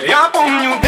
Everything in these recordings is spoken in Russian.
Я помню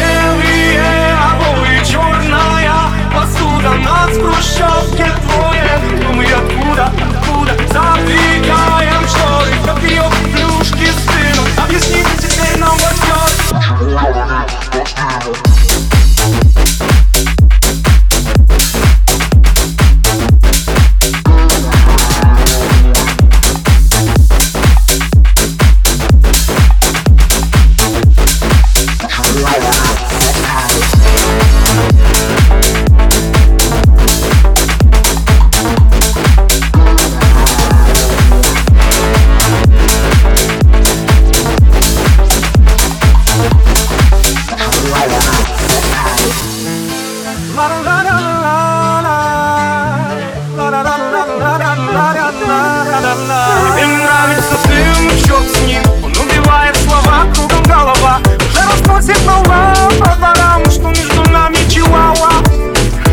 Тебе нравится дым, черт с ним? Он убивает слова, кругом голова Уже разносит молва по дворам Что между нами чиуауа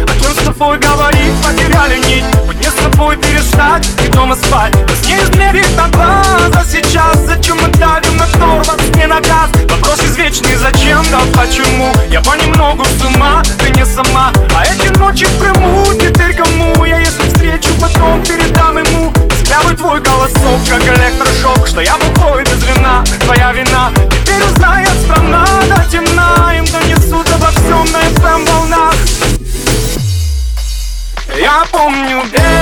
О чем с тобой говорить, потеряли нить Мне с тобой перестать? И дома спать. Нас не измерить на глаз, а сейчас Зачем мы давим на тормоз, не на газ Вопрос извечный, зачем, да почему Что я бухой без вина, твоя вина. Теперь узнает страна до темна Им донесут обо всем на FM эм волнах. Я помню белый